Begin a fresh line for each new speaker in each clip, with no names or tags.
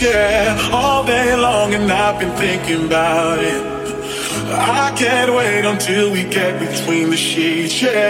share all day long, and I've been thinking about it. I can't wait until we get between the sheets, yeah.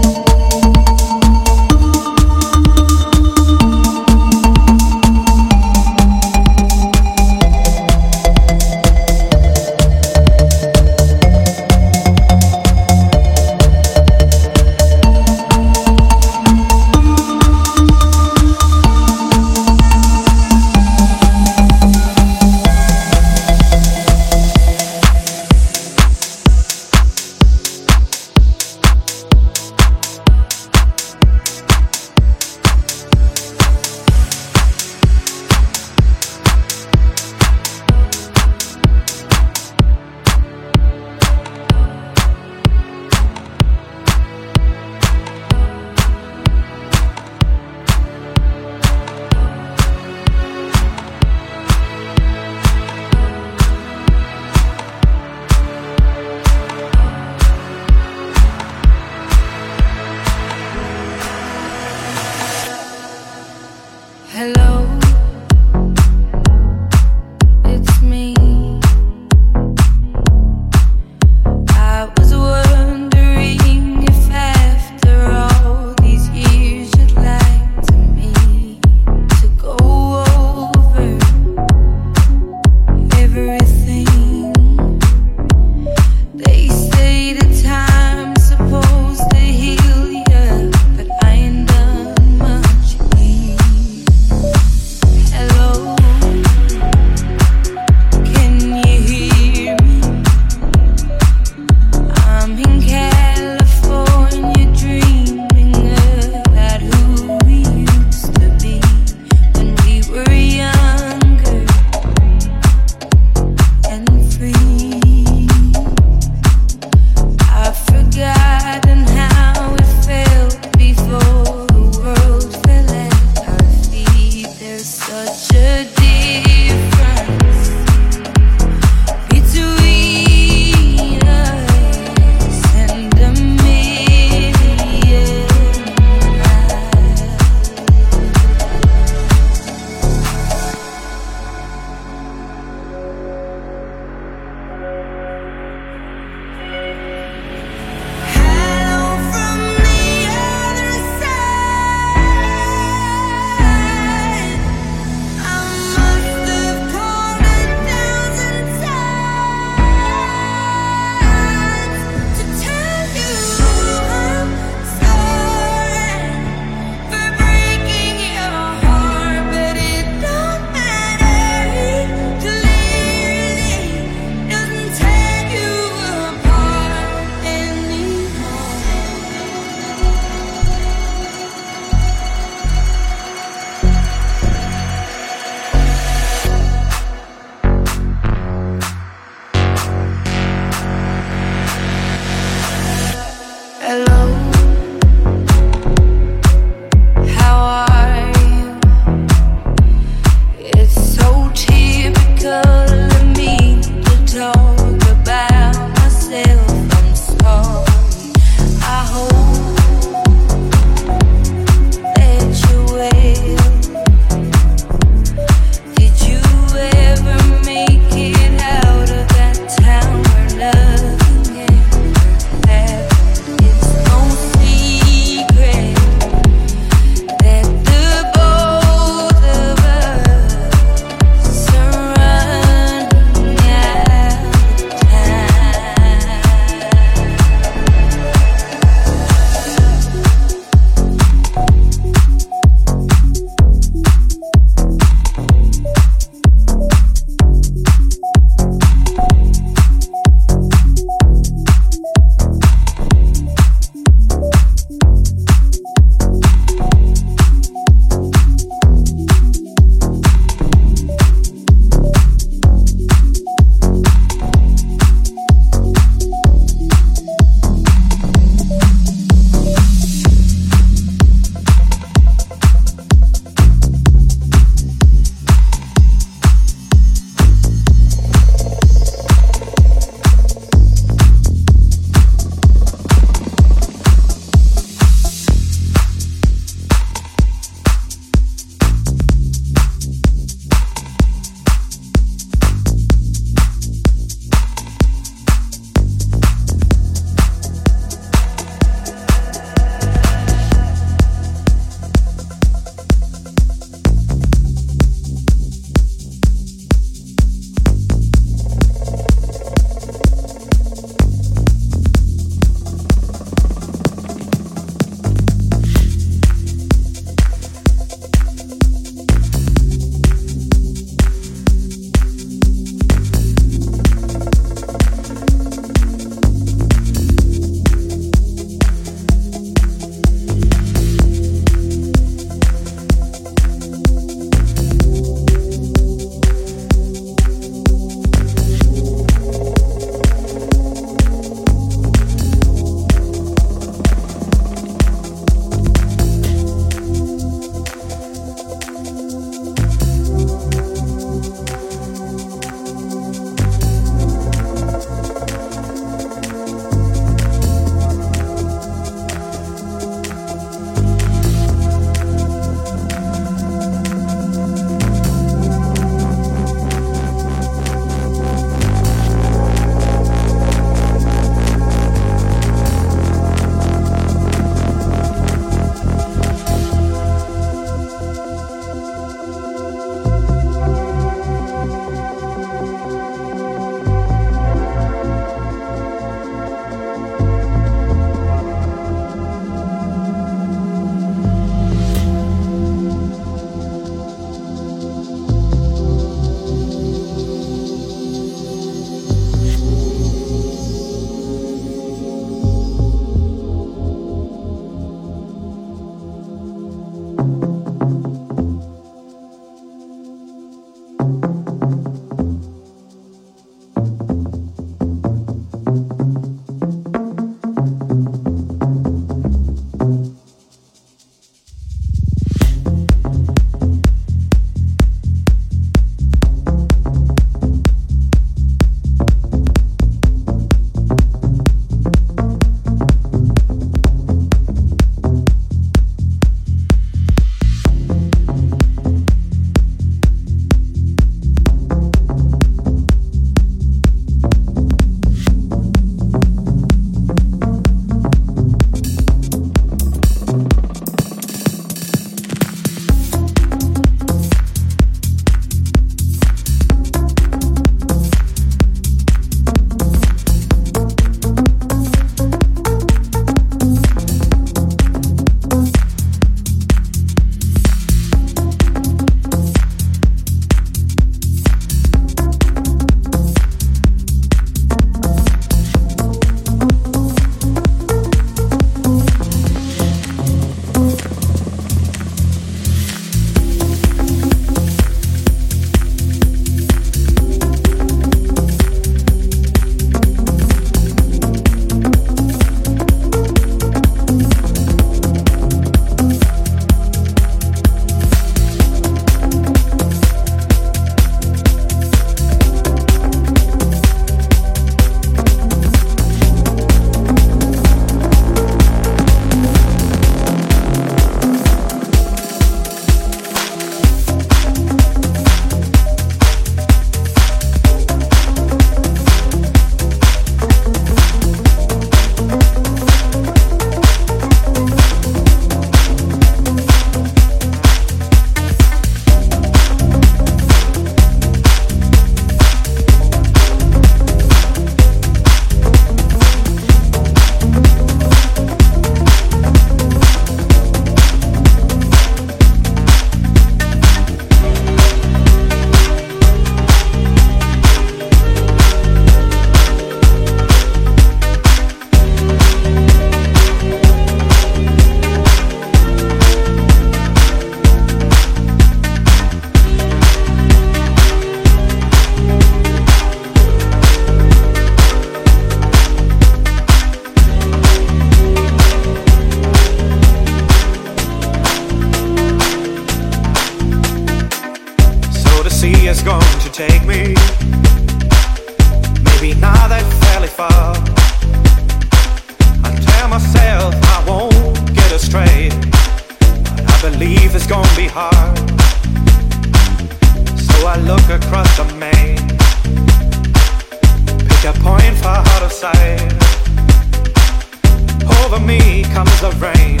over me comes the rain,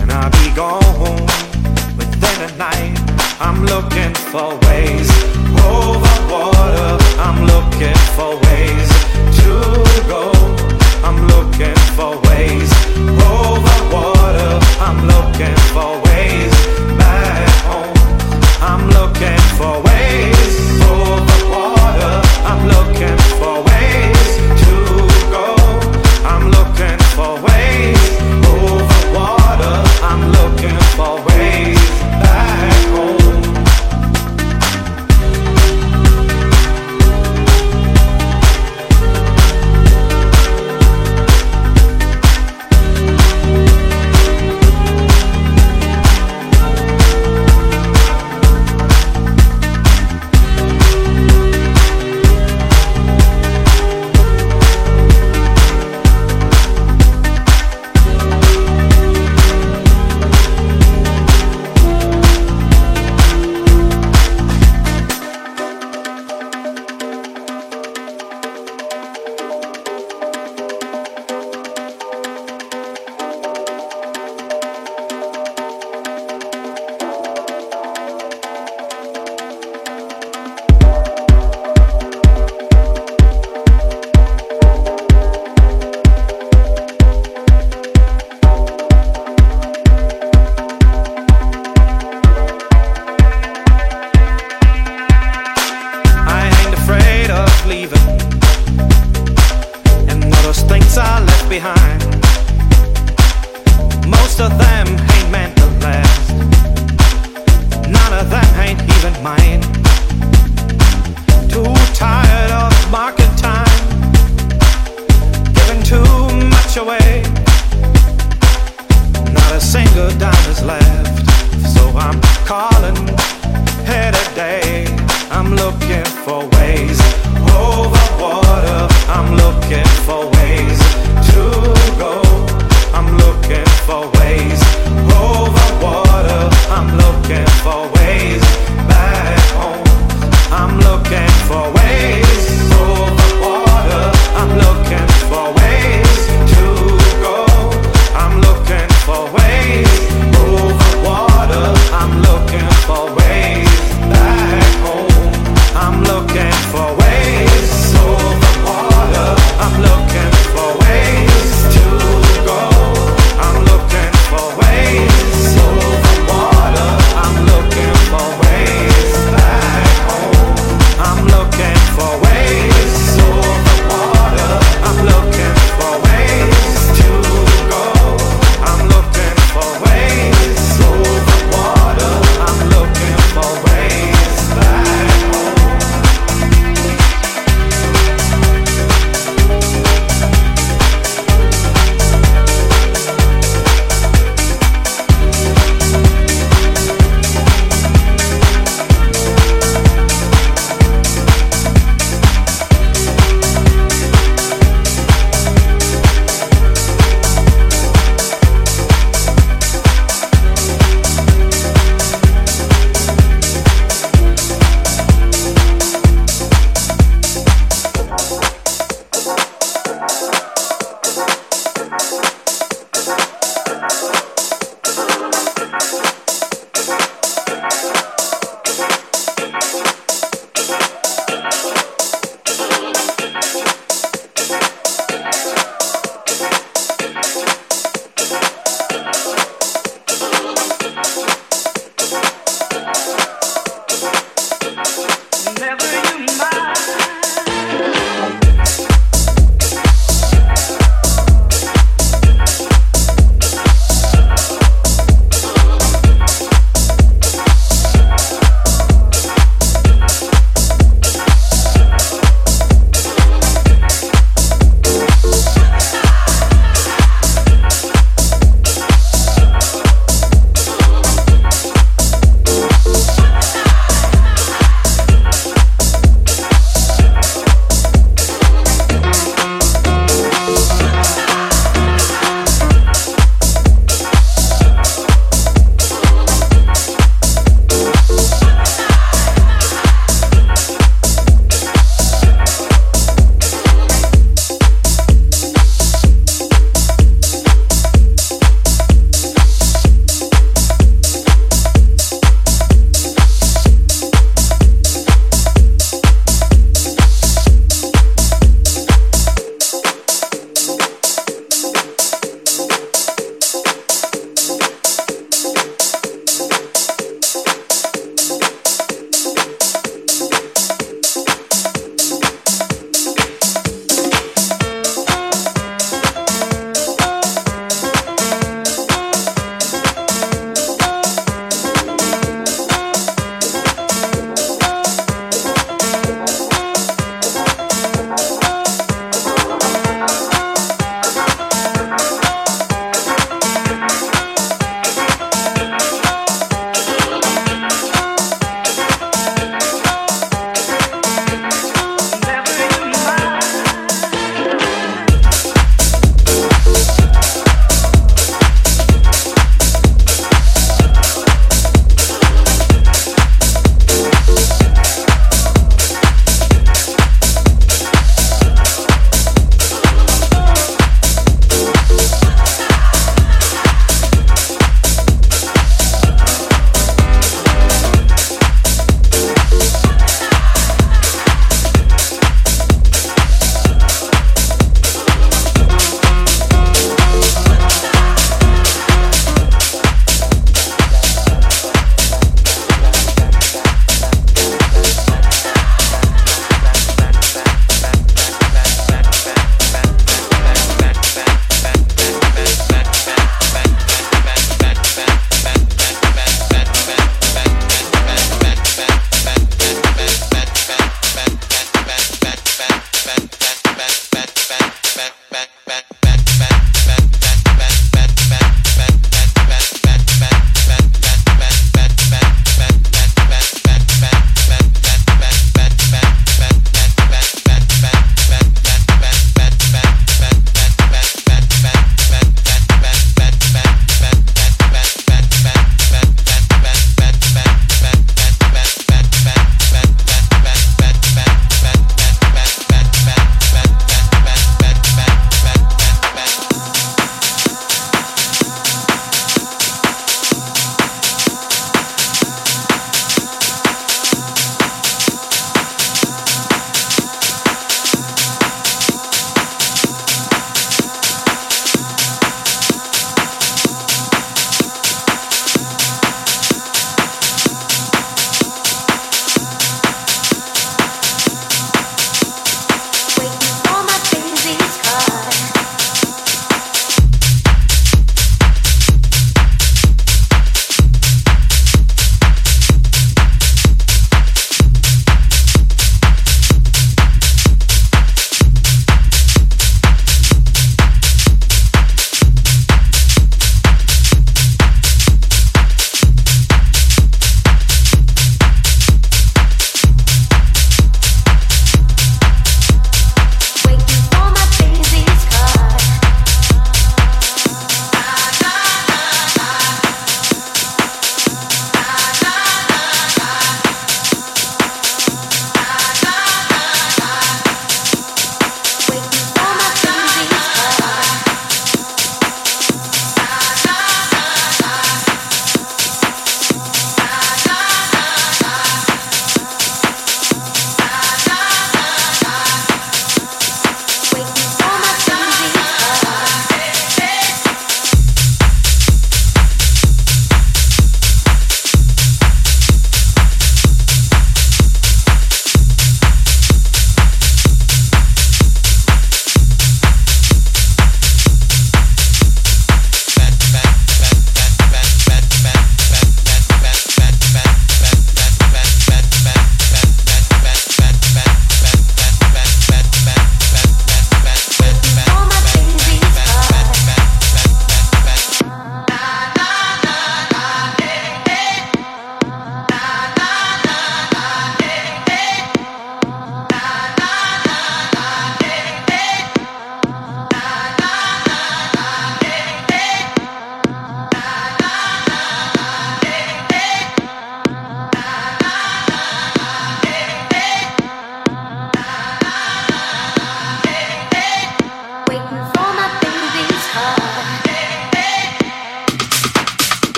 and I'll be gone within a night. I'm looking for ways over water. I'm looking for ways to go. I'm looking for ways over water. I'm looking for ways back home. I'm looking for ways over water. I'm looking for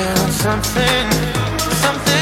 down something, something.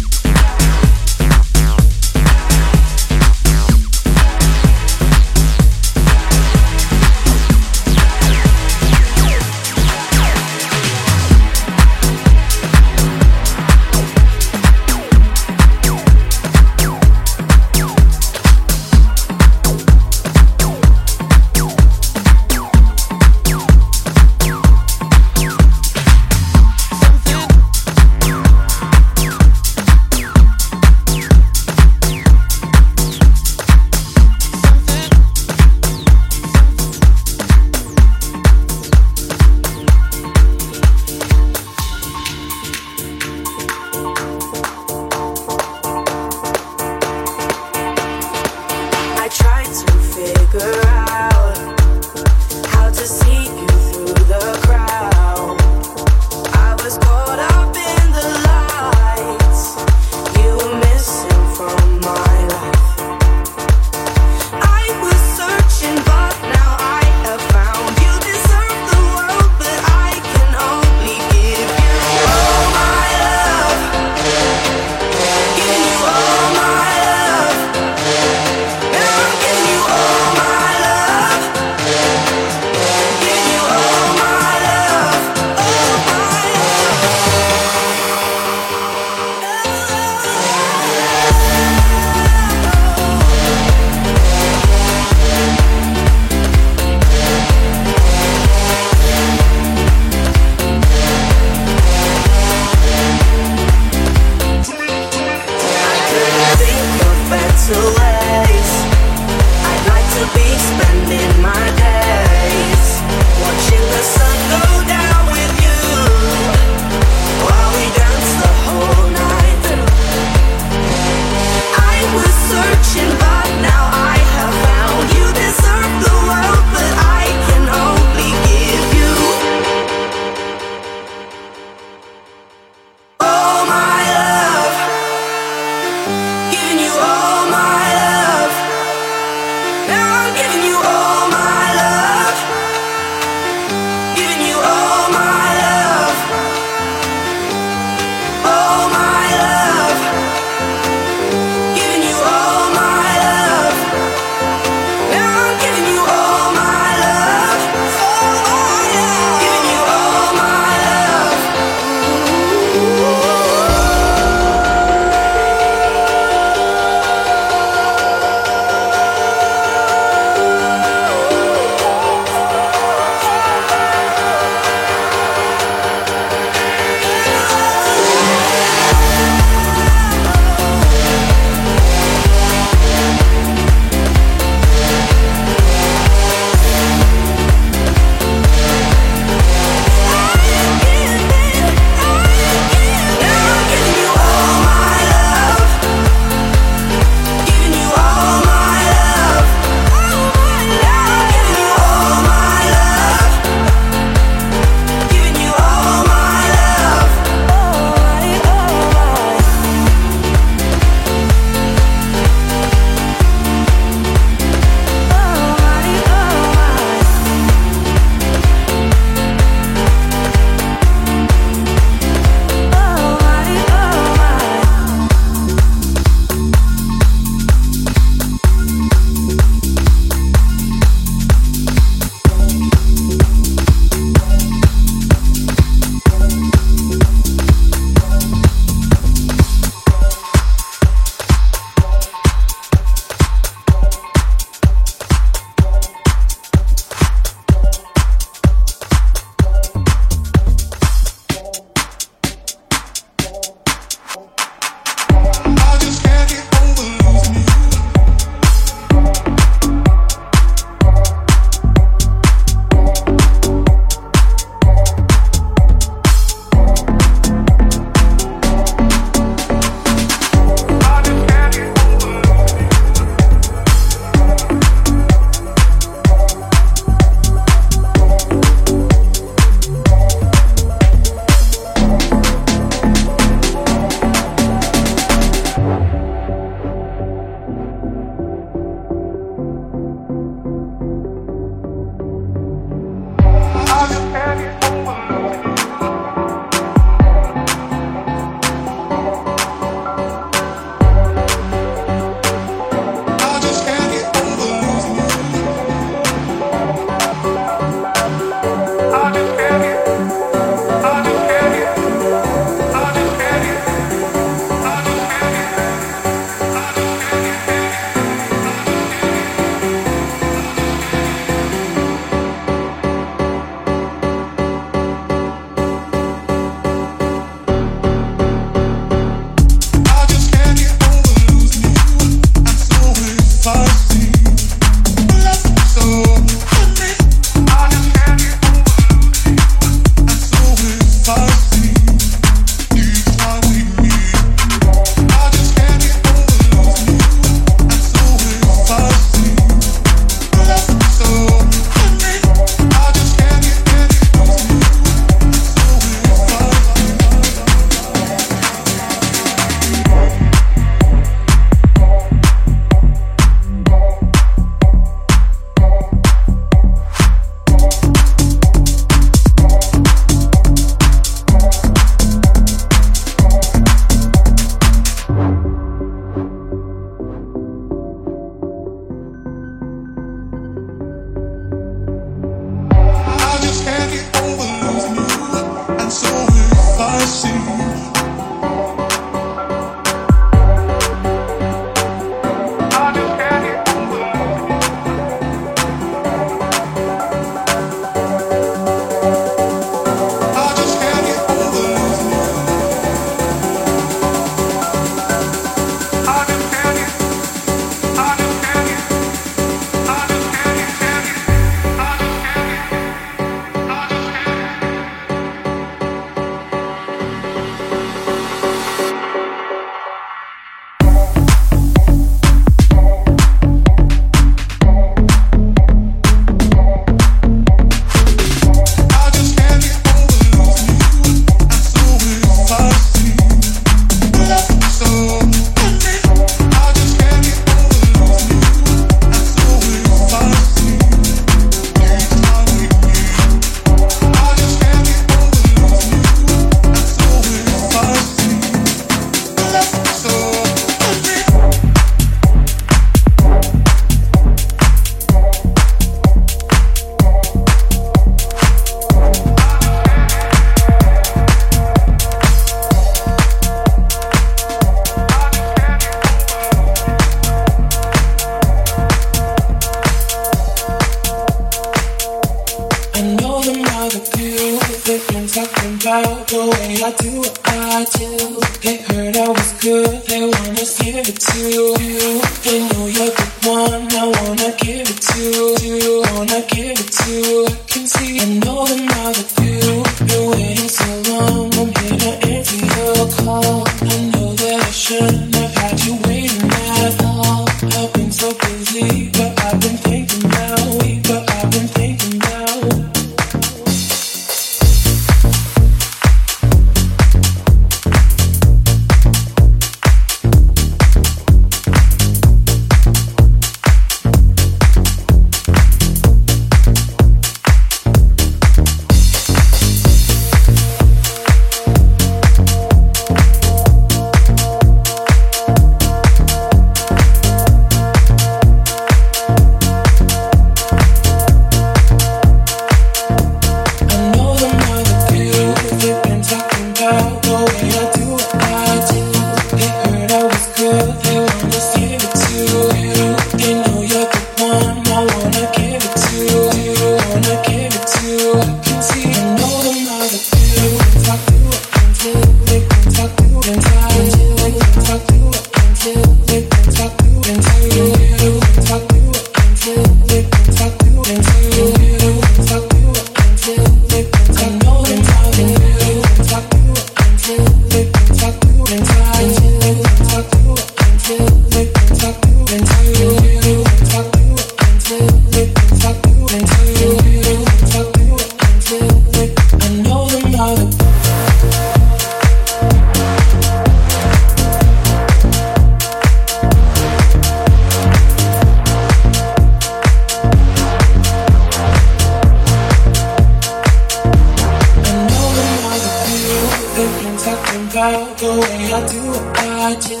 Do what I do.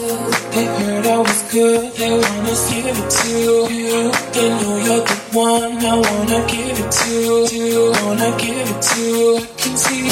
They heard I was good, they wanna give it to you. They know you're the one I wanna give it to, to
wanna give it
to. I can see